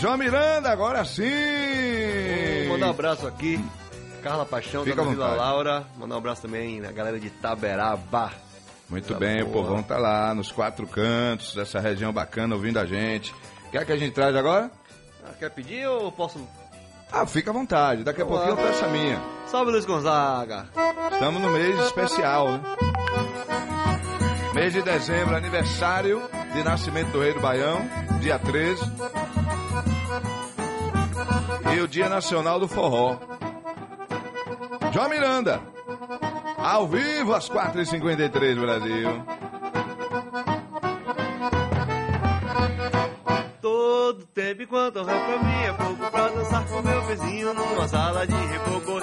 João Miranda, agora sim! Vou mandar um abraço aqui. Carla Paixão, Fica à Vila. Laura. Mandar um abraço também na galera de Taberaba. Muito Tá bem, o povão tá lá nos quatro cantos dessa região bacana ouvindo a gente. Quer que a gente traz agora? Ah, Quer pedir ou posso? Ah, fica à vontade, daqui a Vamos pouquinho eu peço a minha. Salve Luiz Gonzaga! Estamos no mês especial, né? Mês de dezembro, aniversário de nascimento do Rei do Baião, dia 13. E o Dia Nacional do Forró. João Miranda, ao vivo às 4h53, Brasil. Todo tempo enquanto rap pra mim é pouco pra dançar com meu vizinho numa sala de reboco.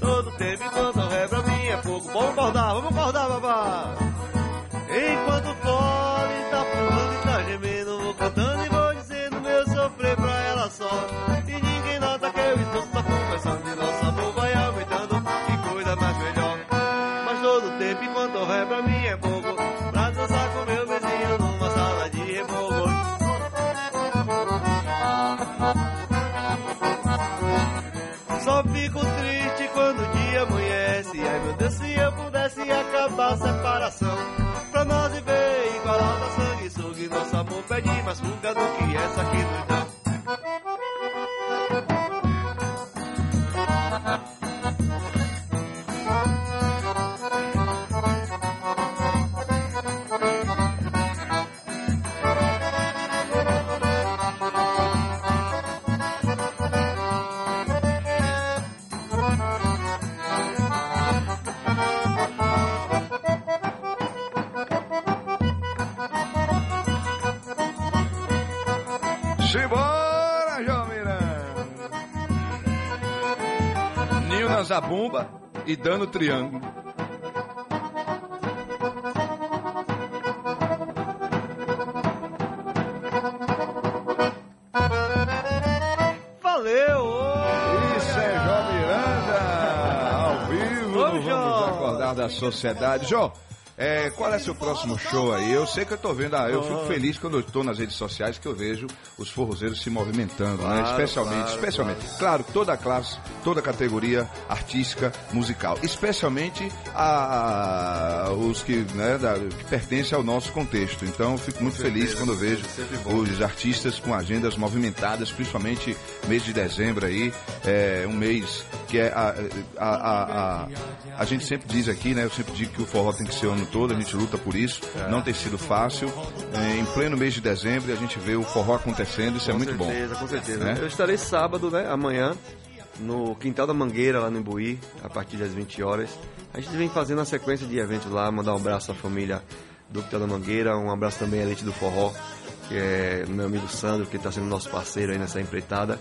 Todo tempo enquanto rap pra mim é pouco. Vamos acordar, vamos acordar, babá! Enquanto o todo tempo enquanto rap pra mim é pouco. Pra dançar com meu vizinho numa sala de reboco. Só fico triste quando o dia amanhece. Ai meu Deus, se eu pudesse acabar a separação. Pra nós viver igualado a sanguessuga. Nosso amor pede mais fuga do que essa que nos na zabumba e dando triângulo. Valeu! Isso é João Miranda, ao vivo, Ô. Vamos Acordar da Sociedade. João, é, qual é seu próximo show aí? Eu sei que eu tô vendo, ah, eu fico feliz quando eu tô nas redes sociais que eu vejo os forrozeiros se movimentando, né? Claro, Especialmente, claro, especialmente, claro. toda a classe, toda a categoria artística, musical, especialmente a, os que, né, da- que pertencem ao nosso contexto. Então, eu fico muito feliz quando eu vejo os artistas com agendas movimentadas, principalmente mês de dezembro aí, é um mês que é a, a, a, a, a gente sempre diz aqui, né? Eu sempre digo que o forró tem que ser o ano todo, a gente luta por isso, É. não tem sido fácil. É, em pleno mês de dezembro a gente vê o forró acontecendo, isso é com muito bom. certeza, com certeza. Né? Eu estarei sábado, né? Amanhã, no Quintal da Mangueira, lá no Imbuí, a partir das 20 horas. A gente vem fazendo uma sequência de eventos lá, mandar um abraço à família do Quintal da Mangueira, um abraço também à Elite do Forró, que é meu amigo Sandro, que está sendo nosso parceiro aí nessa empreitada.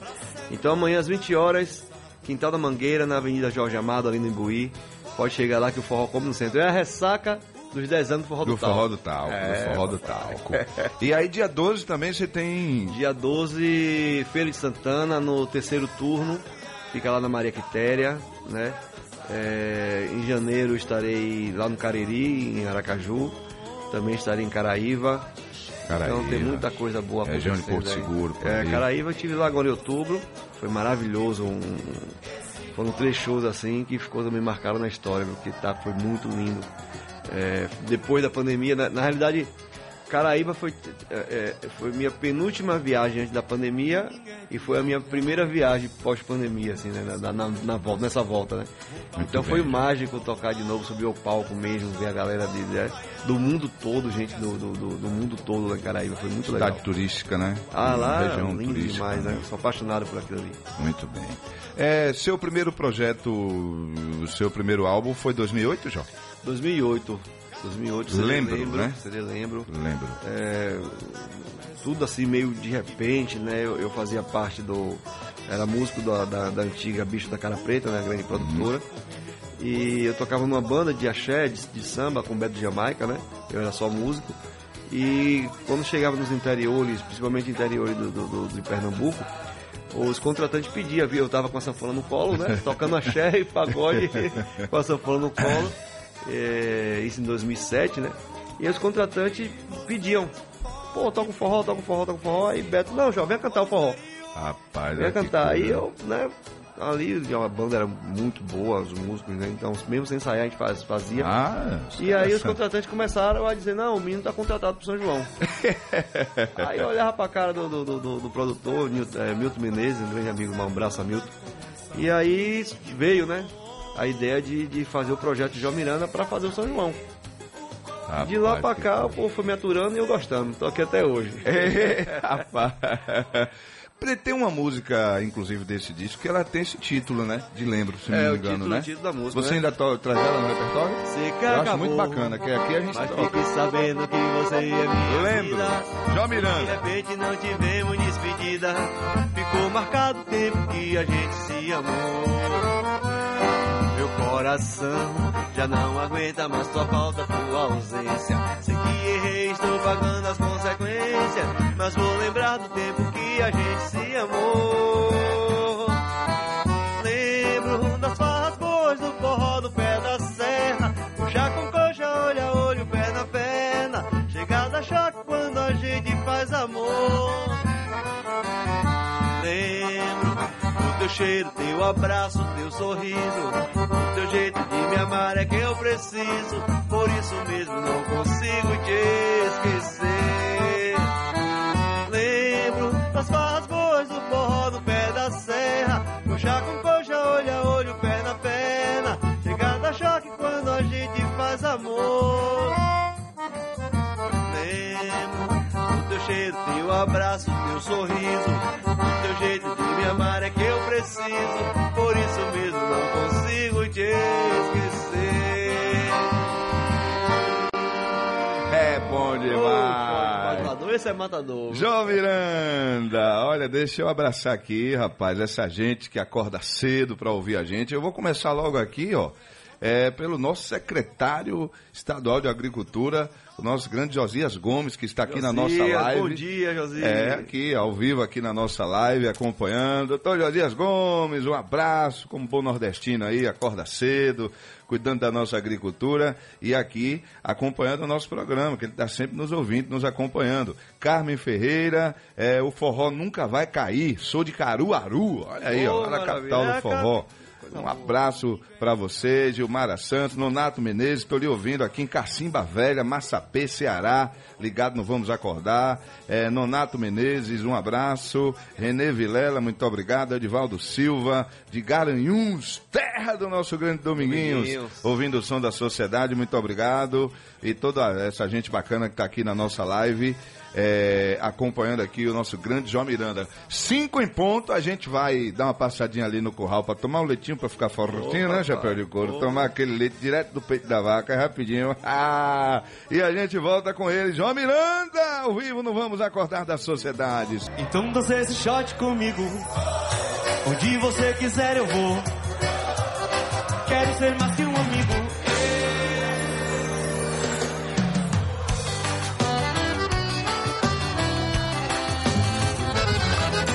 Então amanhã às 20 horas, Quintal da Mangueira, na Avenida Jorge Amado, ali no Imbuí. Pode chegar lá que o forró come no centro. É a ressaca dos 10 anos do forró do, Do Tal. forró do talco, É, do forró do talco. E aí dia 12 também você tem Dia 12, Feira de Santana, no terceiro turno. Fica lá na Maria Quitéria, né? É, em janeiro estarei lá no Cariri, em Aracaju. Também estarei em Caraíva. Caraíva. Então tem muita coisa boa Região de Porto aí. Seguro, É, ali. Caraíva eu estive lá agora em outubro. Foi maravilhoso. Um, foram três shows assim que ficou também marcado na história, porque tá, foi muito lindo. É, depois da pandemia, na, na realidade, Caraíba foi, é, é, foi minha penúltima viagem antes da pandemia e foi a minha primeira viagem pós-pandemia, assim, né, na, na- na volta, nessa volta, né? Muito então bem. foi mágico tocar de novo, subir ao palco mesmo, ver a galera de, né, do mundo todo, gente do, do, do- do mundo todo em Caraíba, foi muito legal. cidade turística, né? Ah, lá, região lindo turística. demais, né? Sou apaixonado por aquilo ali. Muito bem. É, seu primeiro projeto, o seu primeiro álbum foi 2008, João? 2008. 2008, CD Lembro, lembro, né? CD lembro. Lembro. É, tudo assim meio de repente, né? Eu, eu fazia parte do. Era músico da, da, da antiga Bicho da Cara Preta, né? Grande produtora. E eu tocava numa banda de axé, de, de samba com Beto de Jamaica, né? Eu era só músico. E quando chegava nos interiores, principalmente interiores do, do, do- de Pernambuco, os contratantes pediam, viu? Eu tava com a sanfona no colo, né? Tocando axé e pagode com a sanfona no colo. É, isso em 2007, né? E os contratantes pediam, pô, toca um forró, toca um forró, toca um forró. E Beto, não, João, vem cantar o forró. Rapaz, ia é cantar. Aí eu, né, ali a banda era muito boa, os músicos, né? Então, mesmo sem ensaiar, a gente faz- fazia. Ah, E aí os contratantes começaram a dizer, não, o menino tá contratado pro São João. aí eu olhava pra cara do, do, do- do- produtor, Nilton, eh, Milton Menezes, um grande amigo, um abraço a Milton. E aí veio, né, a ideia de, de fazer o projeto de João Miranda pra fazer o São João. de lá Rapaz, pra cá, o povo foi me aturando e eu gostando. Tô aqui até hoje. É, rapaz. Tem uma música, inclusive, desse disco, que ela tem esse título, né? De lembro, se não É, me o engano, título- né? o título da música, Você né? ainda to- traz ela no repertório? Você Eu acho muito bacana, que aqui a gente Mas toca. fique sabendo que você é minha Lembro. vida. João De Miranda. repente não tivemos despedida Ficou marcado o tempo que a gente se amou coração. Já não aguenta mais tua falta, tua ausência. Sei que errei, estou pagando as consequências Mas vou lembrar do tempo que a gente se amou. Lembro das farras boas do forró do pé da serra. Puxar com coxa, olho a olho, perna a perna. Chegada choque quando a gente faz amor. Lembro teu cheiro, teu abraço, teu sorriso. Teu jeito de me amar é que eu preciso. Por isso mesmo não consigo te esquecer. Lembro das farras boas do forró do pé da serra. Coxa com coxa, olho a olho, perna a perna. Chegada choque quando a gente faz amor. Lembro do teu cheiro, teu abraço, teu sorriso. Do teu jeito de amar é que eu preciso Por isso mesmo não consigo te esquecer É bom demais. Matador, esse é matador João Miranda, olha, deixa eu abraçar aqui, rapaz, essa gente que acorda cedo para ouvir a gente. Eu vou começar logo aqui, ó, é, pelo nosso secretário estadual de Agricultura, o nosso grande Josias Gomes, que está aqui na nossa Josias, live. Bom dia, Josias É, aqui, ao vivo, aqui na nossa live, acompanhando. Doutor Josias Gomes, um abraço, como bom nordestino aí, acorda cedo, cuidando da nossa agricultura e aqui acompanhando o nosso programa, que ele está sempre nos ouvindo, nos acompanhando. Carmen Ferreira, é, o forró nunca vai cair, sou de Caruaru, olha aí, Oh, ó, lá na capital do É, forró. Coisa Um abraço para você, Gilmara Santos, Nonato Menezes, estou lhe ouvindo aqui em Cacimba Velha, Massapê, Ceará, ligado no Vamos Acordar. É, Nonato Menezes, um abraço. Renê Vilela, muito obrigado. Edivaldo Silva, de Garanhuns, terra do nosso grande Dominguinhos, Dominguinhos. ouvindo o som da sociedade, muito obrigado. E toda essa gente bacana que está aqui na nossa live. é, acompanhando aqui o nosso grande João Miranda. Cinco em ponto, a gente vai dar uma passadinha ali no curral para tomar um leitinho para ficar fortinho, né, chapéu de couro? Tomar aquele leite direto do peito da vaca, rapidinho. Ah, e a gente volta com ele, João Miranda, ao vivo, não vamos acordar das sociedades. Então dança esse shot comigo. Onde você quiser eu vou. Quero ser mais que um amigo.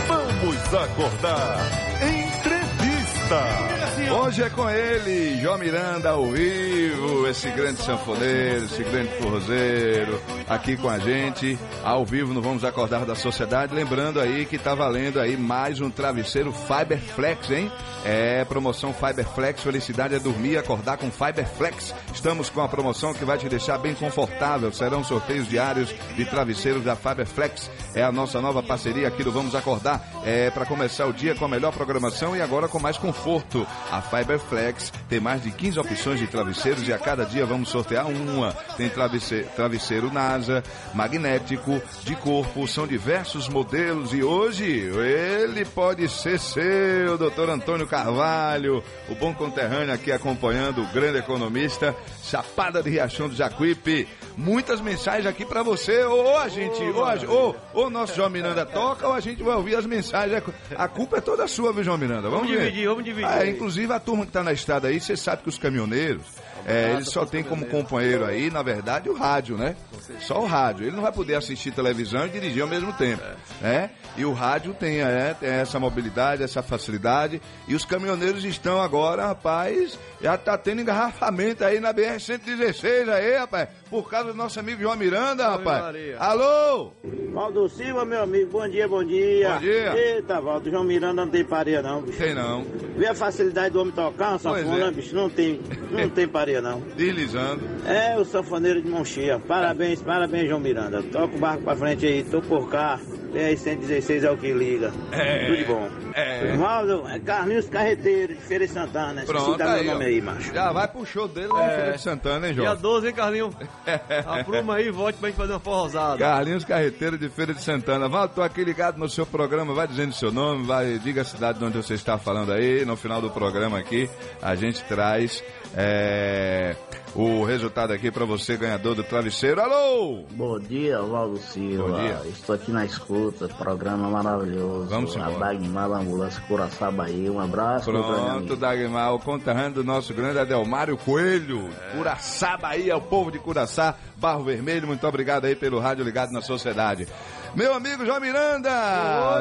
Vamos acordar. Entrevista. Hoje é com ele, João Miranda ao vivo, esse grande sanfoneiro, esse grande forrozeiro, aqui com a gente, ao vivo no Vamos Acordar da Sociedade. Lembrando aí que tá valendo aí mais um travesseiro Fiberflex, hein? É, promoção Fiberflex, felicidade é dormir e acordar com Fiberflex. Estamos com a promoção que vai te deixar bem confortável. Serão sorteios diários de travesseiros da Fiberflex. É a nossa nova parceria aqui do Vamos Acordar. É para começar o dia com a melhor programação e agora com mais conforto. A Fiberflex tem mais de 15 opções de travesseiros e a cada dia vamos sortear uma. Tem travesseiro, travesseiro NASA, magnético, de corpo, são diversos modelos e hoje ele pode ser seu, doutor Antônio Carvalho, o bom conterrâneo aqui acompanhando o grande economista, Chapada de Riachão do Jacuípe. Muitas mensagens aqui para você, ou a gente, ou, a, ou, ou nosso João Miranda toca, ou a gente vai ouvir as mensagens. A culpa é toda sua, viu, João Miranda? Vamos, Vamos dividir, vamos dividir. Ah, inclusive a turma que tá na estrada aí, você sabe que os caminhoneiros, é, ele só tem como companheiro aí, na verdade, o rádio, né? Só o rádio. Ele não vai poder assistir televisão e dirigir ao mesmo tempo, né? E o rádio tem, é, tem essa mobilidade, essa facilidade. E os caminhoneiros estão agora, rapaz, já tá tendo engarrafamento aí na BR-116 aí, rapaz, por causa do nosso amigo João Miranda, rapaz. Maria. Alô? Valdo Silva, meu amigo, bom dia, bom dia. Bom dia. Eita, Valdo, João Miranda não tem pareia não, bicho. Tem não. Vê a facilidade do homem tocar uma Pois sanfona, é. bicho, não tem, não tem pareia não. Deslizando. É o sanfoneiro de mão cheia. Parabéns, parabéns, João Miranda. Toca o barco pra frente aí, tô por cá. BR-116 é o que liga. É. Tudo de bom. É. Valdo, é Carlinhos Carreteiro, de Feira de Santana. Esqueci Pronto, dar aí, meu nome ó. aí, macho. Já vai pro show dele lá em Feira de Santana, hein, Dia João? 12, hein, Carlinhos? Apruma aí e volte pra gente fazer uma forrosada. Carlinhos Carreteiro de Feira de Santana. Vá, tô aqui ligado no seu programa, vai dizendo seu nome, vai, diga a cidade de onde você está falando aí. No final do programa aqui, a gente traz é, o resultado aqui para você, ganhador do travesseiro. Alô! Bom dia, Valdo Silva. Bom dia. Estou aqui na escuta, programa maravilhoso. Vamos A embora. Dagmar da Ambulância Curaçá Bahia. Um abraço, Pronto. Dagmar, o conterrâneo do nosso grande Adelmário Coelho. Curaçá, Bahia, o povo de Curaçá, Barro Vermelho, muito obrigado aí pelo rádio ligado na sociedade. Meu amigo João Miranda,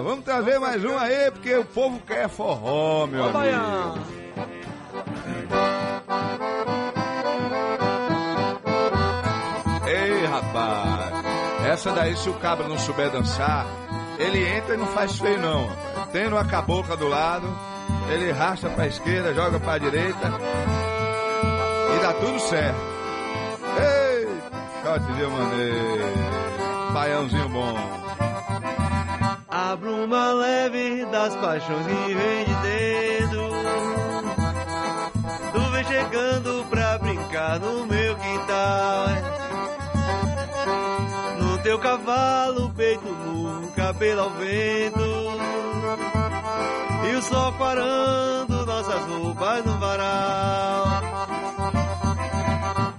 vamos trazer mais um aí, porque o povo quer forró, meu Ô, amigo. Baião. Ei, rapaz, essa daí se o cabra não souber dançar, ele entra e não faz feio não. Tendo a cabocla do lado, ele racha pra esquerda, joga pra direita e dá tudo certo. Ei, shot de maneiro, baiãozinho bom. A bruma leve das paixões que vem de dentro. Chegando pra brincar no meu quintal. No teu cavalo, peito nu, cabelo ao vento. E o sol parando nossas roupas no varal.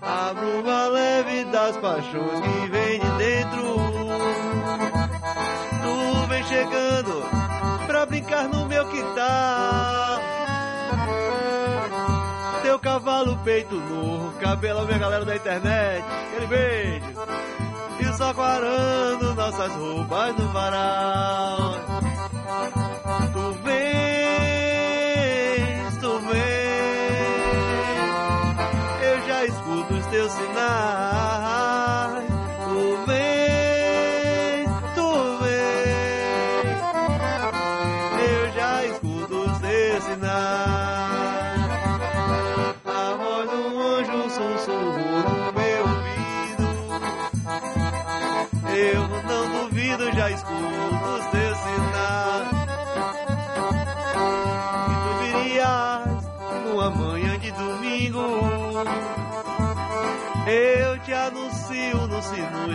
A bruma leve das paixões que vem de dentro. Tu vem chegando pra brincar no meu quintal. Teu cavalo peito nu, cabelo minha galera da internet, aquele beijo. E só quarando nossas roupas no varal.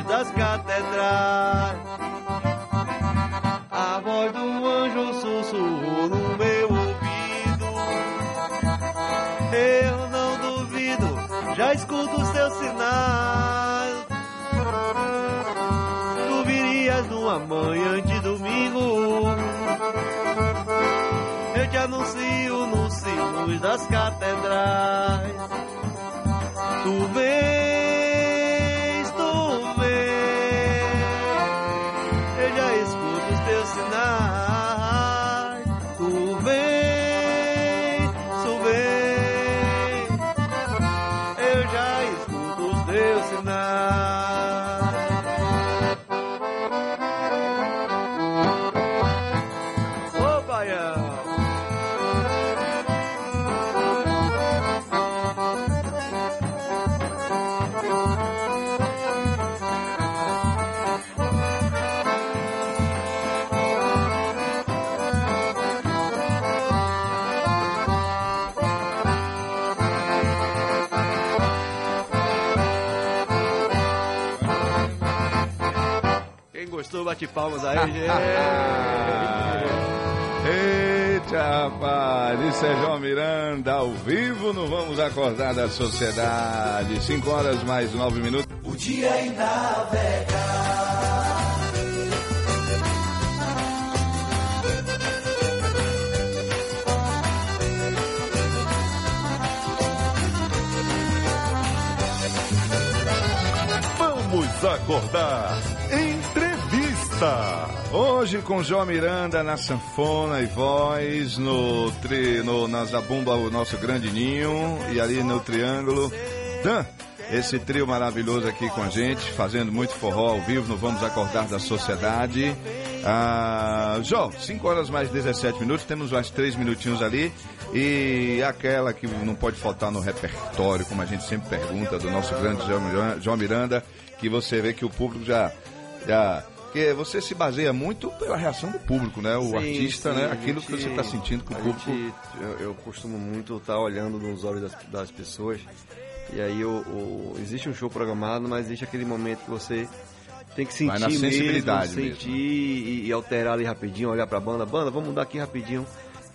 Das catedrais. A voz do anjo sussurrou no meu ouvido. Eu não duvido, já escuto os teus sinais. Tu virias numa manhã de domingo. Eu te anuncio nos sinos das catedrais. Tu vens, bate-palmas aí, gente. É Eita, rapaz, Isso é João Miranda, ao vivo no Vamos Acordar da Sociedade. 5 horas mais 9 minutos. O dia é ainda Vamos acordar. Entrevista. Hoje com João Miranda na sanfona e voz, no, tri, no na zabumba o nosso grande ninho e ali no triângulo. Dan, esse trio maravilhoso aqui com a gente, fazendo muito forró ao vivo no Vamos Acordar da Sociedade. Ah, Jó, 5 horas mais 17 minutos, temos mais 3 minutinhos ali. E aquela que não pode faltar no repertório, como a gente sempre pergunta, do nosso grande João Miranda, que você vê que o público já. já porque você se baseia muito pela reação do público, né? O sim, artista, sim, né? Aquilo gente, que você está sentindo com o público. Gente, eu, eu, costumo muito estar tá olhando nos olhos das, das pessoas. E aí existe um show programado, mas existe aquele momento que você tem que sentir mesmo, sensibilidade mesmo, sentir E, e, alterar ali rapidinho, olhar para a banda, banda, vamos mudar aqui rapidinho,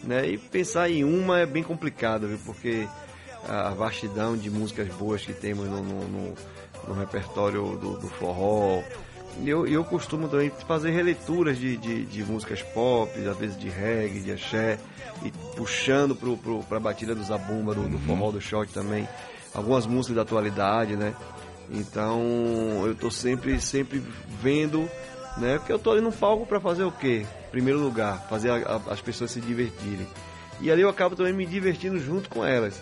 né? E pensar em uma é bem complicado, viu? Porque a vastidão de músicas boas que temos no, no, no, no repertório do, do forró. Eu, eu costumo também fazer releituras de, de, de, músicas pop, às vezes de reggae, de axé, e puxando para a batida do zabumba, do, do forró, do shot também algumas músicas da atualidade, né? Então eu tô sempre, sempre vendo, né? Porque eu tô ali no palco para fazer o quê? Primeiro lugar, fazer a, a, as pessoas se divertirem. E ali eu acabo também me divertindo junto com elas.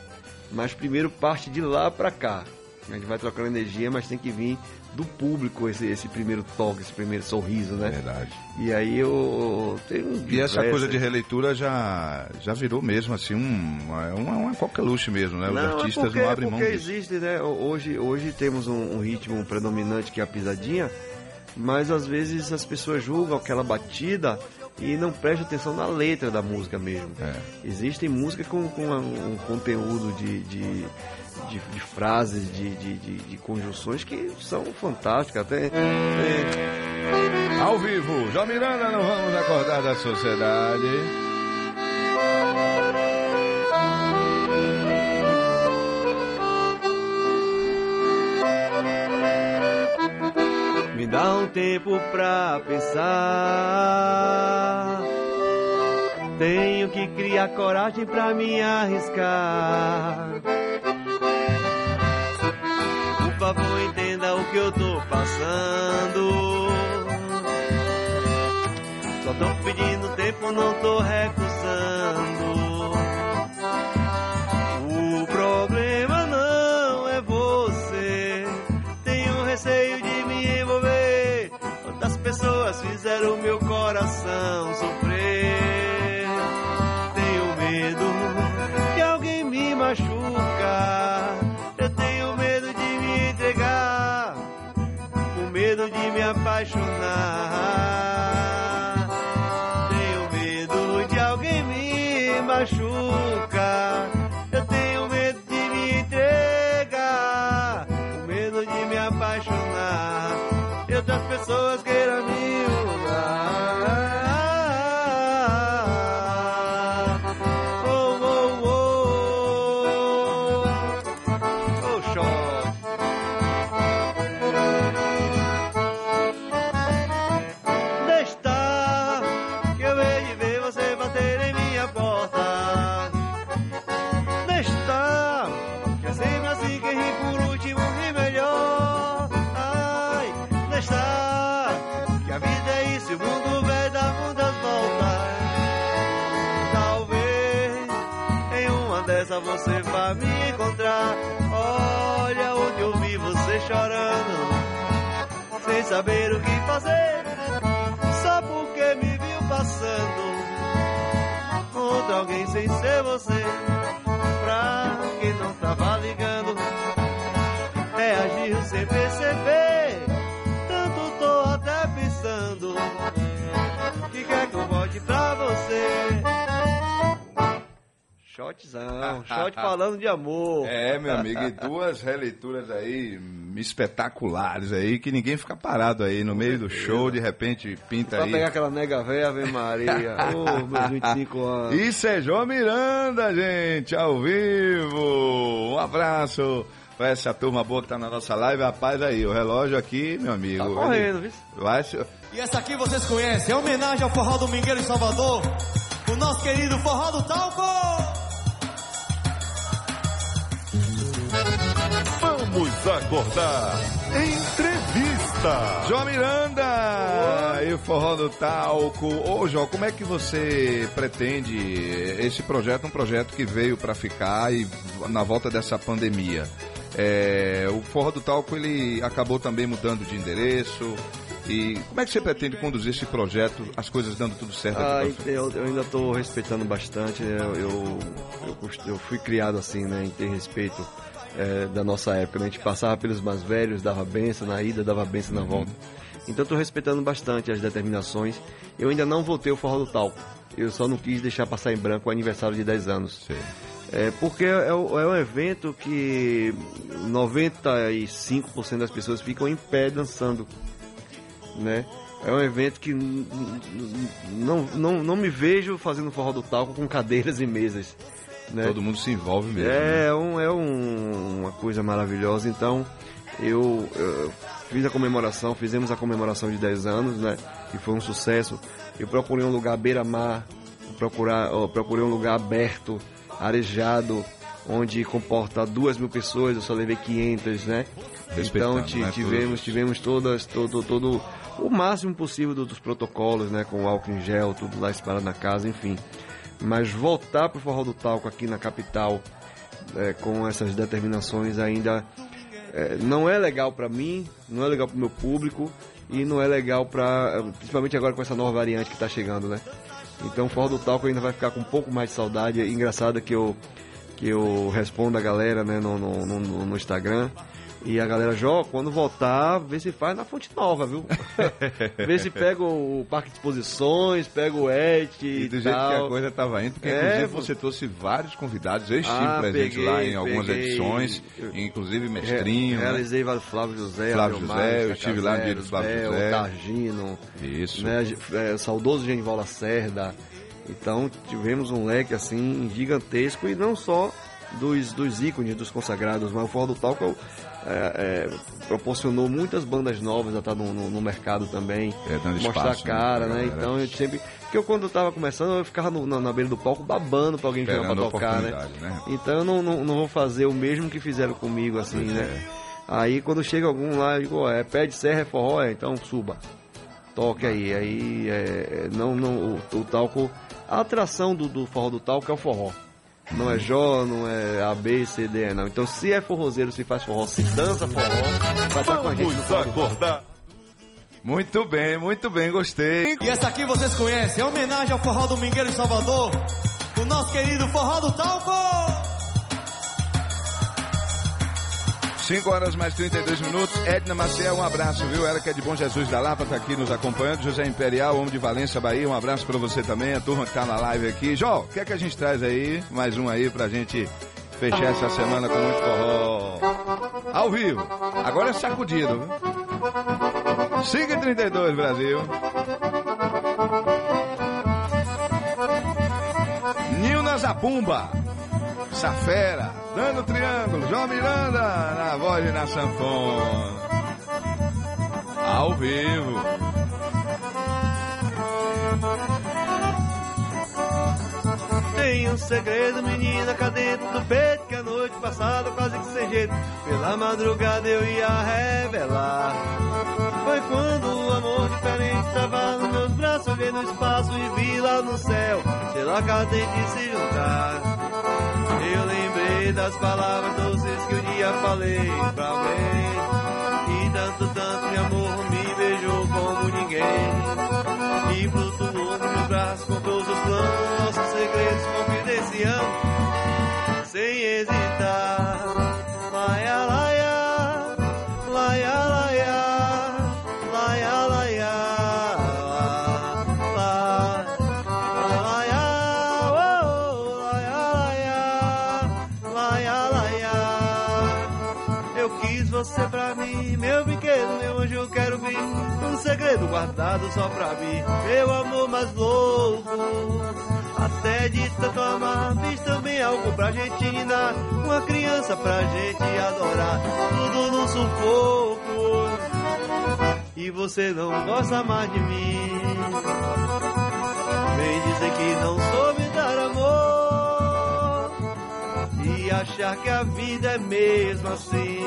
Mas primeiro parte de lá para cá. A gente vai trocando energia, mas tem que vir do público esse, esse primeiro toque, esse primeiro sorriso, né? Verdade. E aí eu tenho um E essa coisa de releitura já, já virou mesmo assim um, uma, uma coqueluche mesmo, né? Os não, é artistas é porque, não abrem mão porque disso. existe, né? Hoje, hoje temos um, um ritmo predominante que é a pisadinha, mas às vezes as pessoas julgam aquela batida e não prestam atenção na letra da música mesmo. É. Existem músicas com, com um conteúdo de, de de, de frases, de, de, de, conjunções que são fantásticas. Até, é... Ao vivo, João Miranda, não vamos acordar da sociedade. Me dá um tempo pra pensar. Tenho que criar coragem pra me arriscar. Eu tô passando. Só tô pedindo tempo, não tô recusando. O problema não é você. Tenho receio de me envolver. Quantas pessoas fizeram meu coração sofrer? Apaixonar. Fazer, só porque me viu passando. Contra alguém sem ser você, pra quem não tava ligando, reagiu sem perceber. Tanto tô até pensando, que quer que eu Shotzão, shot falando de amor. É, meu amigo, e duas releituras aí espetaculares aí, que ninguém fica parado aí no meio do show, de repente pinta pra aí. Pra pegar aquela nega velha, Ave Maria, ô, oh, meus 25 anos. É João Miranda, gente, ao vivo. Um abraço pra essa turma boa que tá na nossa live. Rapaz, aí, o relógio aqui, meu amigo. Tá correndo, viu? Vai, e essa aqui vocês conhecem, é homenagem ao Forró Domingueiro em Salvador, o nosso querido Forró do Talco. Acordar. Entrevista. João Miranda e o Forró do Talco. Ô, João, como é que você pretende esse projeto? Um projeto que veio para ficar e na volta dessa pandemia. É, o Forró do Talco ele acabou também mudando de endereço. E como é que você pretende conduzir esse projeto, as coisas dando tudo certo? Ah, eu, eu, ainda estou respeitando bastante. Né? Eu, eu, eu, eu, fui criado assim, né, em ter respeito é, da nossa época. Né? A gente passava pelos mais velhos, dava benção na ida, dava benção na volta. Então estou respeitando bastante as determinações. Eu ainda não votei o forró do talco. Eu só não quis deixar passar em branco o aniversário de 10 anos. Sim. É, porque é, é, um evento que 95% das pessoas ficam em pé dançando. Né? É um evento que não, não, não me vejo fazendo forró do talco com cadeiras e mesas. Né? Todo mundo se envolve mesmo. É, né? um, é um, uma coisa maravilhosa. Então, eu, eu, fiz a comemoração, fizemos a comemoração de 10 anos, né? Que foi um sucesso. Eu procurei um lugar beira-mar, procurar, procurei um lugar aberto, arejado, onde comporta duas mil pessoas, eu só levei 500, né? Então né? tivemos, tivemos todas, todo, todo o máximo possível dos protocolos, né? Com álcool em gel, tudo lá esperado na casa, enfim. Mas voltar para o Forró do Talco aqui na capital é, com essas determinações ainda é, não é legal para mim, não é legal para o meu público e não é legal para, principalmente agora com essa nova variante que está chegando, né? Então o Forró do Talco ainda vai ficar com um pouco mais de saudade. Engraçado que eu que eu respondo a galera né, no, no, no, no Instagram e a galera, Jó, quando voltar, vê se faz na Fonte Nova, viu? vê se pega o Parque de Exposições, pega o ET e, e do jeito que a coisa tava indo, porque é, inclusive você trouxe vários convidados, eu estive ah, presente peguei, lá em algumas peguei, edições, inclusive Mestrinho. Re, né? realizei né? Flávio José, Flávio José, Mário, eu estive lá no dia do Flávio José. José. O Targino. Isso. Né, é, saudoso Genival Lacerda. Então tivemos um leque assim gigantesco e não só dos, dos ícones, dos consagrados, mas o Forró do Talco é, é, proporcionou muitas bandas novas a estar no, no, no mercado também. É, mostrar espaço, a cara, né? né? Então eu sempre. Porque eu quando eu tava começando, eu ficava no, na, na, beira do palco babando pra alguém chamar pra tocar, né? né? Então eu não, não, não, vou fazer o mesmo que fizeram comigo, assim, pois né? É. Aí quando chega algum lá, eu digo, ó, é pé de serra, é forró, é, então suba. Toque aí. Aí é, não, não, o, o talco. A atração do, do forró do talco é o forró. Não é Jó, não é A, B, C, D, não. Então, se é forrozeiro, se faz forró, se dança forró, vai estar com a gente. Vamos acordar. Muito bem, muito bem, gostei. E essa aqui vocês conhecem, é homenagem ao forró do Mingueiro em Salvador, o nosso querido forró do Talco. 5 horas mais 32 minutos. Edna Maciel, um abraço, viu? Ela que é de Bom Jesus da Lapa, tá aqui nos acompanhando. José Imperial, homem de Valência, Bahia, um abraço para você também. A turma que tá na live aqui. Jó, o que é que a gente traz aí? Mais um aí pra gente fechar essa semana com muito forró. Ao vivo. Agora é sacudido, viu? 5 e 32 Brasil. Nilna Zapumba. Safera, dando triângulo, João Miranda na voz e na sanfona. Ao vivo. Tem um segredo, menina, cá dentro do peito Que a noite passada quase que sem jeito Pela madrugada eu ia revelar Foi quando o amor diferente tava Olhei no espaço e vi lá no céu cadê de se juntar eu lembrei das palavras doces que um dia falei pra alguém. E tanto, tanto meu amor me beijou como ninguém. E flutuou no meu braço com todos os planos, nossos segredos confidenciando. Sem hesitar. Segredo guardado só pra mim, meu amor mais louco. Até de tanto amar, fiz também algo pra Argentina. Uma criança pra gente adorar, tudo no sufoco. E você não gosta mais de mim. Vem dizer que não soube dar amor. E achar que a vida é mesmo assim.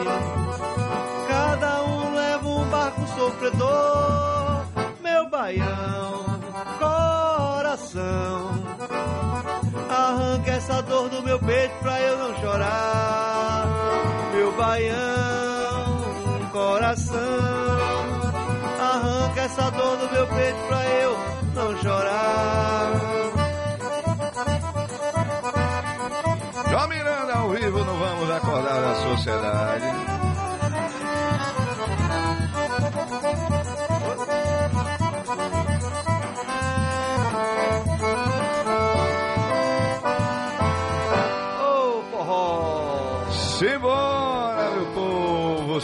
Cada um barco sofredor, meu baião, coração. Arranca essa dor do meu peito pra eu não chorar, meu baião, coração. Arranca essa dor do meu peito pra eu não chorar. João Miranda ao vivo no Vamos Acordar a Sociedade.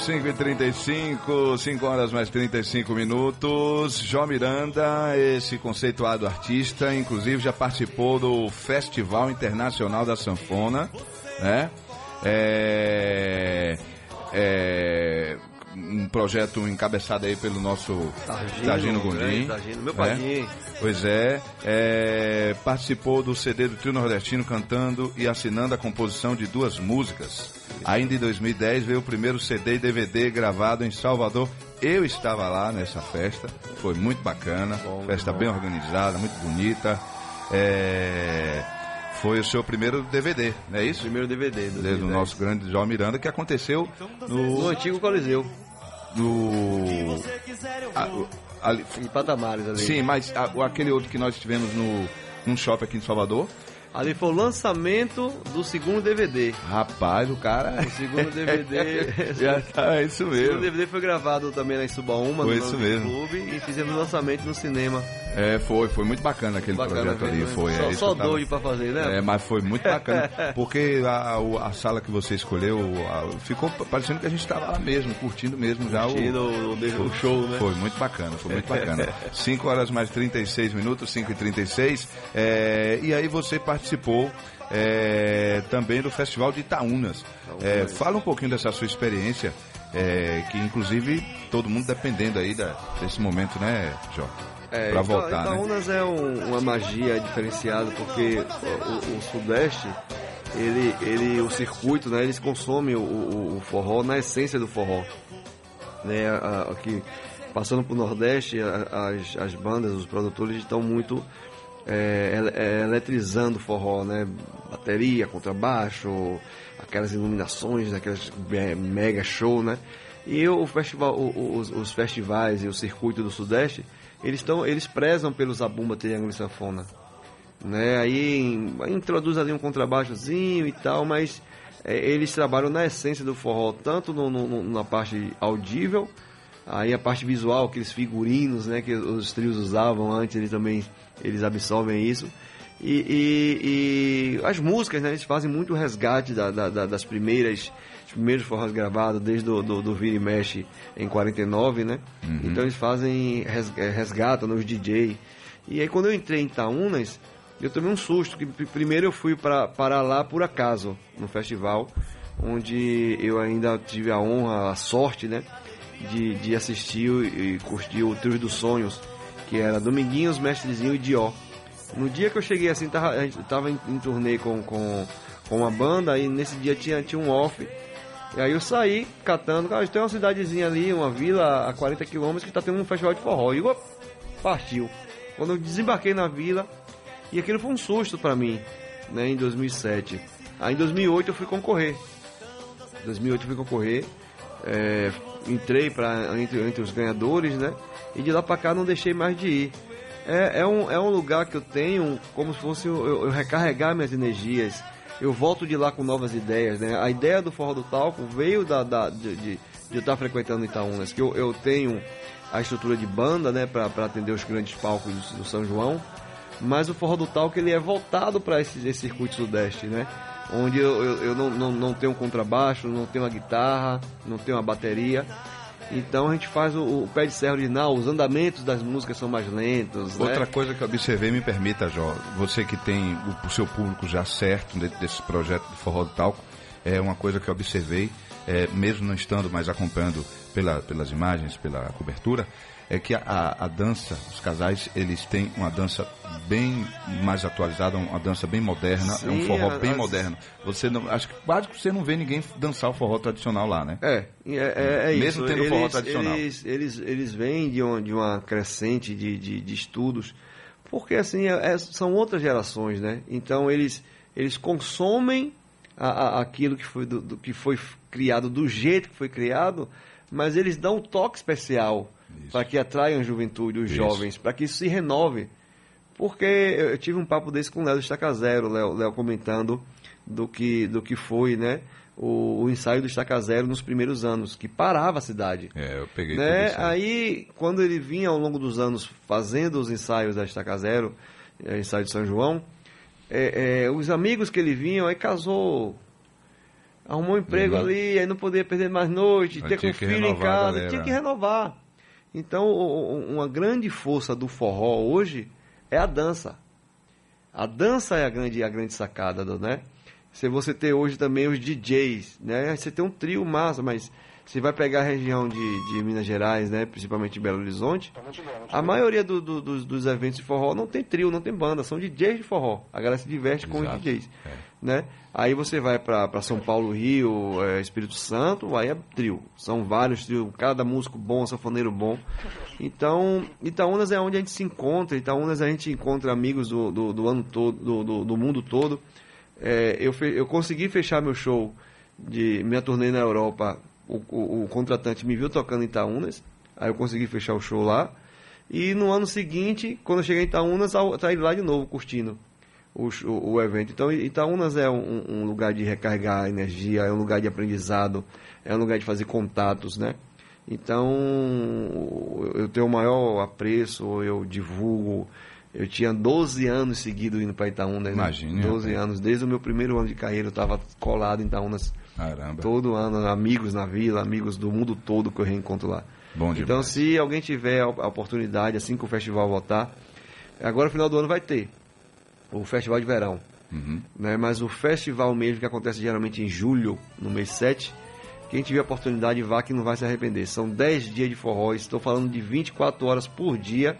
5 e 35 5 horas mais 35 minutos. João Miranda, esse conceituado artista, inclusive já participou do Festival Internacional da Sanfona, né? É, é, um projeto encabeçado aí pelo nosso Targino, Gondim. Targino, meu né? padrinho. Pois é, é, participou do CD do Trio Nordestino cantando e assinando a composição de duas músicas. Ainda em 2010 veio o primeiro CD e DVD gravado em Salvador. Eu estava lá nessa festa, foi muito bacana, festa bem organizada, muito bonita. É, foi o seu primeiro DVD, não é isso? Primeiro DVD do, Do nosso grande João Miranda, que aconteceu no no. antigo Coliseu, no a- o- ali- em Patamares ali. sim, mas a- o- aquele outro que nós tivemos no, num shopping aqui em Salvador. Ali foi o lançamento do segundo DVD. Rapaz, o cara. O segundo DVD. Já tá, é isso O segundo mesmo. DVD foi gravado também na Subaúma, Foi no isso mesmo. clube, e fizemos o lançamento no cinema. É, foi, foi muito bacana aquele Bacana projeto ali. mesmo, Foi, Só, é, só tava- doido pra fazer, né? É, mas foi muito bacana. Porque a, a sala que você escolheu a- ficou parecendo que a gente estava lá mesmo, curtindo mesmo já o. Curtindo o, o- o show, né? Foi muito bacana, foi muito bacana. 5 horas mais 36 minutos, 5 e 36 é, E aí você participou é, também do Festival de Itaúnas. É, fala um pouquinho dessa sua experiência, é, que inclusive todo mundo dependendo aí da- desse momento, né, Jó? É, pra Ita- voltar, né? Itaúnas é um- uma magia diferenciada porque o, o Sudeste, ele, ele, o circuito, né, eles consomem o, o- o forró na essência do forró. Né, a- a- que, passando pro Nordeste, a- as, as bandas, os produtores estão muito é, é, eletrizando o forró, né? Bateria, contrabaixo, aquelas iluminações, aquelas é, mega show, né? E o festival, os, os festivais e o circuito do Sudeste, eles estão, eles prezam pelo zabumba, triângulo e sanfona, né? Aí introduz ali um contrabaixozinho e tal, mas é, eles trabalham na essência do forró, tanto no- no- na parte audível, aí a parte visual, aqueles figurinos, né, que os trios usavam antes, eles também eles absorvem isso. E, e- e as músicas, né, eles fazem muito resgate da- da- da- das primeiras os primeiros forrós gravados desde do, do, do Vira e Mexe em 49, né? Então eles fazem eh, resgatam nos DJ. E aí quando eu entrei em Itaúnas, eu tomei um susto, que pr- primeiro eu fui para lá por acaso, no festival, onde eu ainda tive a honra, a sorte, né, de, de assistir e curtir o Trio dos Sonhos, que era Dominguinhos, Mestrezinho e Dió. No dia que eu cheguei assim, tava, a gente tava em, em turnê com, com, com uma banda, e nesse dia tinha, tinha um off. E aí eu saí catando, cara, tem uma cidadezinha ali, uma vila a 40 quilômetros que tá tendo um festival de forró. E op, partiu. Quando eu desembarquei na vila, e aquilo foi um susto pra mim, né, em 2007. Aí em 2008 eu fui concorrer. Em 2008 eu fui concorrer, é, entrei pra, entre, entre os ganhadores, né? E de lá pra cá não deixei mais de ir. É, é, um, é um lugar que eu tenho como se fosse eu, eu- recarregar minhas energias. Eu volto de lá com novas ideias, né? A ideia do Forró do Talco veio da, da- de, de, de eu estar frequentando Itaúnas, que eu, eu tenho a estrutura de banda, né? Pra atender os grandes palcos do, do São João. Mas o Forró do Talco ele é voltado para esse, esse circuito sudeste, né? Onde eu, eu, eu não, não, não tenho um contrabaixo, não tenho uma guitarra, não tenho uma bateria. Então a gente faz o, o pé de serra original, os andamentos das músicas são mais lentos. né? Outra coisa que eu observei, me permita, Jó, você que tem o, o seu público já certo dentro desse projeto de Forró do Talco, é uma coisa que eu observei, é, mesmo não estando mais acompanhando pela, pelas imagens, pela cobertura, é que a, a, dança, os casais, eles têm uma dança bem mais atualizada, uma dança bem moderna, é um Sim, forró a- bem as- moderno. Você não, acho que quase que você não vê ninguém dançar o forró tradicional lá, né? É, é, é, é Mesmo isso. tendo eles, forró tradicional. Eles, eles, eles vêm de uma, de uma crescente de, de, de estudos, porque assim, é- é- são outras gerações, né? Então eles, eles consomem a- a- aquilo que foi, do, do que foi criado do jeito que foi criado, mas eles dão um toque especial para que atraiam a juventude, os Isso. jovens, para que isso se renove. Porque eu tive um papo desse com o Léo do Estaca Zero, Léo, Léo comentando do que, do que foi né, o, o ensaio do Estaca Zero nos primeiros anos, que parava a cidade. É, eu peguei Né? tudo isso aí. Quando ele vinha ao longo dos anos fazendo os ensaios da Estaca Zero, eh, ensaio de São João, eh, eh, os amigos que ele vinham, aí casou, arrumou um emprego Uhum. ali, aí não podia perder mais noite, ter com que filho em renovar casa, galera. tinha que renovar. Então, o- o- uma grande força do forró hoje é a dança. A dança é a grande, a grande sacada, né? Se você ter hoje também os DJs, né? Você tem um trio massa, mas você vai pegar a região de, de Minas Gerais, né? Principalmente Belo Horizonte, a maioria do- do- dos, dos eventos de forró não tem trio, não tem banda, são DJs de forró. A galera se diverte com os Exato. DJs, É. né? Aí você vai para São Paulo, Rio, é, Espírito Santo, aí é trio. São vários trios, cada músico bom, sanfoneiro bom. Então, Itaúnas é onde a gente se encontra. Itaúnas a gente encontra amigos do, do, do ano todo, do, do, do mundo todo. É, eu, fe- eu consegui fechar meu show de minha turnê na Europa. O, o, o contratante me viu tocando em Itaúnas. Aí eu consegui fechar o show lá. E no ano seguinte, quando eu cheguei em Itaúnas, eu saí lá de novo curtindo o, o, o evento. Então, Itaúnas é um, um lugar de recarregar energia, é um lugar de aprendizado, é um lugar de fazer contatos, né? Então, eu tenho o maior apreço, eu divulgo. Eu tinha 12 anos seguidos indo para Itaúnas. né? Imagine, 12 rapaz. anos. Desde o meu primeiro ano de carreira, eu estava colado em Itaúnas Caramba. todo ano. Amigos na vila, amigos do mundo todo que eu reencontro lá. Bom demais. Então, se alguém tiver a a oportunidade, assim que o festival voltar, agora no final do ano vai ter o festival de verão. Uhum. Né? Mas o festival mesmo, que acontece geralmente em julho, no mês 7, quem tiver a oportunidade vá que não vai se arrepender. São 10 dias de forró, estou falando de 24 horas por dia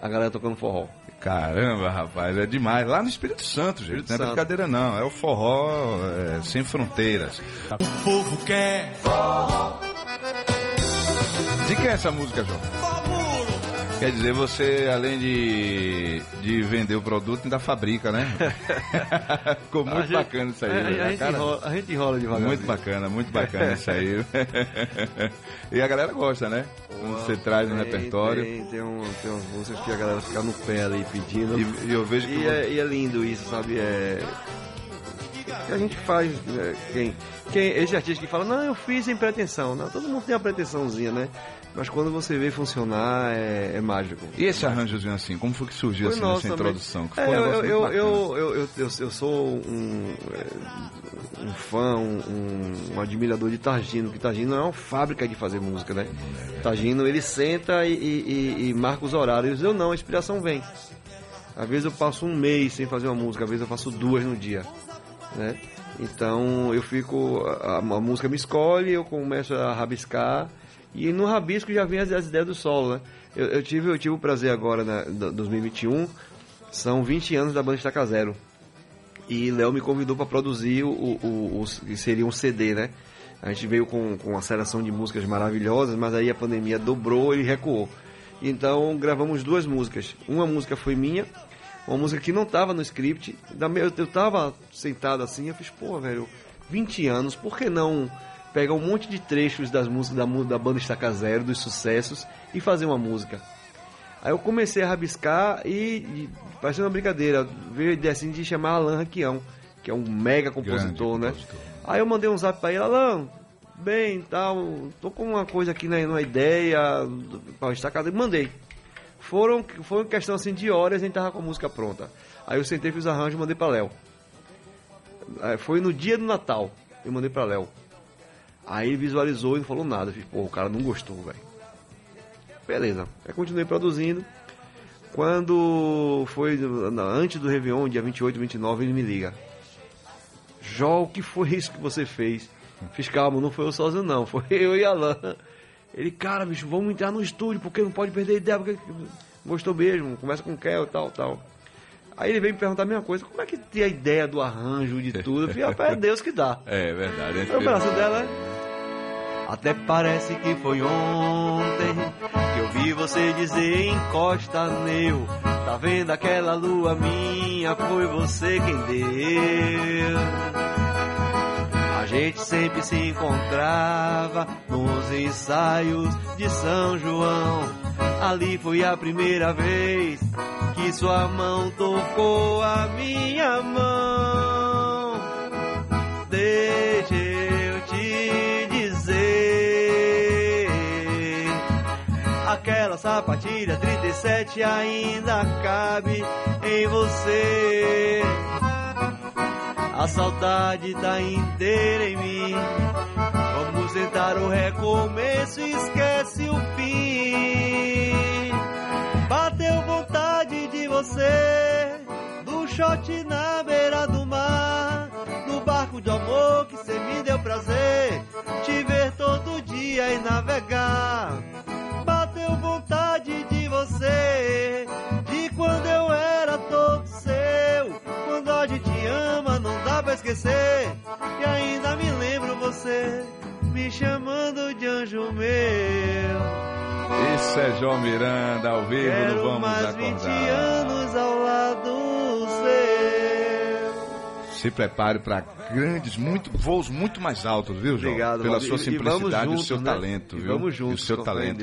a galera tocando forró. Caramba, rapaz, é demais. Lá no Espírito Santo, gente. Espírito não é Santo. brincadeira, não. É o forró é, sem fronteiras. O povo quer De quem é essa música, João? Quer dizer, você, além de, de vender o produto, ainda fabrica, né? Ficou muito A gente- bacana isso aí. É, né? a, gente Cara, enrola, a gente enrola devagar. Muito bacana, muito bacana isso aí. e a galera gosta, né? Quando você traz no Tem- repertório. Tem, tem, um, tem umas músicas que a galera fica no pé ali pedindo. E, e eu vejo que. E é, e é lindo isso, sabe? É. que a gente faz. né? Quem, quem, esse artista que fala, não, eu fiz sem pretensão. Não, todo mundo tem uma pretensãozinha, né? Mas quando você vê funcionar, é, é mágico. E esse arranjozinho assim, como foi que surgiu assim, nosso nessa também. introdução? É, um eu, eu, eu, eu, eu, eu, sou um, é, um fã, um, um- admirador de Targino, que Targino é uma fábrica de fazer música, né? Targino, ele senta e, e- e- e marca os horários. Eu não, a inspiração vem. Às vezes eu passo um mês sem fazer uma música, às vezes eu faço duas no dia, né? Então eu fico, a, a música me escolhe, eu começo a rabiscar e no rabisco já vem as, as ideias do solo, né? Eu, eu tive, eu tive o prazer agora, na, do- 2021, são 20 anos da banda Estaca Zero. E Léo me convidou para produzir o, o, o, que seria um CD, né? A gente veio com, com uma seleção de músicas maravilhosas, mas aí a pandemia dobrou e recuou. Então gravamos duas músicas. Uma música foi minha, uma música que não estava no script. Eu tava sentado assim, eu fiz, pô, velho, 20 anos, por que não pegar um monte de trechos das músicas da, da banda Estaca Zero, dos sucessos, e fazer uma música? Aí eu comecei a rabiscar e, e uma brincadeira, veio a ideia assim de chamar Alan Raquião, que é um mega compositor, né? compositor. Aí eu mandei um zap pra ele, Alan, bem, tal, tô com uma coisa aqui né, numa ideia, para estacar, e mandei. Foram, foi uma questão assim de horas, a gente tava com a música pronta. Aí eu sentei, fiz arranjo e mandei pra Léo. Aí Foi no dia do Natal, eu mandei pra Léo. Aí ele visualizou e não falou nada. Fiz, pô, o cara não gostou, velho. Beleza. Aí continuei produzindo. Quando foi antes do Réveillon, dia 28, 29, ele me liga. Jó, o que foi isso que você fez? Fiz calma, não foi eu sozinho não, foi eu e Alan. Ele, cara, bicho, vamos entrar no estúdio, porque não pode perder ideia, porque gostou mesmo, começa com Kel e tal, tal. Aí ele veio me perguntar a mesma coisa, como é que tem a ideia do arranjo, de tudo? Eu falei, rapaz, é Deus que dá. É verdade. Aí o braço dela é... Até parece que foi ontem que eu vi você dizer encosta neu. Tá vendo aquela lua minha? Foi você quem deu. A gente sempre se encontrava nos ensaios de São João. Ali foi a primeira vez que sua mão tocou a minha mão. Sapatilha 37 ainda cabe em você. A saudade tá inteira em mim. Vamos tentar o recomeço, esquece o fim. Bateu vontade de você, do shot na beira do mar, no barco de amor que cê me deu prazer, te ver todo dia e navegar. Você, de quando eu era todo seu, quando a gente ama não dá pra esquecer, e ainda me lembro você me chamando de anjo meu. Isso é João Miranda, ao vivo Quero no Vamos mais 20 Acordar. anos ao lado seu. Se prepare para grandes, muito, voos muito mais altos, viu, João? Obrigado, Pela Valdir. sua E- e simplicidade e o juntos, seu né? talento, E viu? vamos E o juntos, seu talento.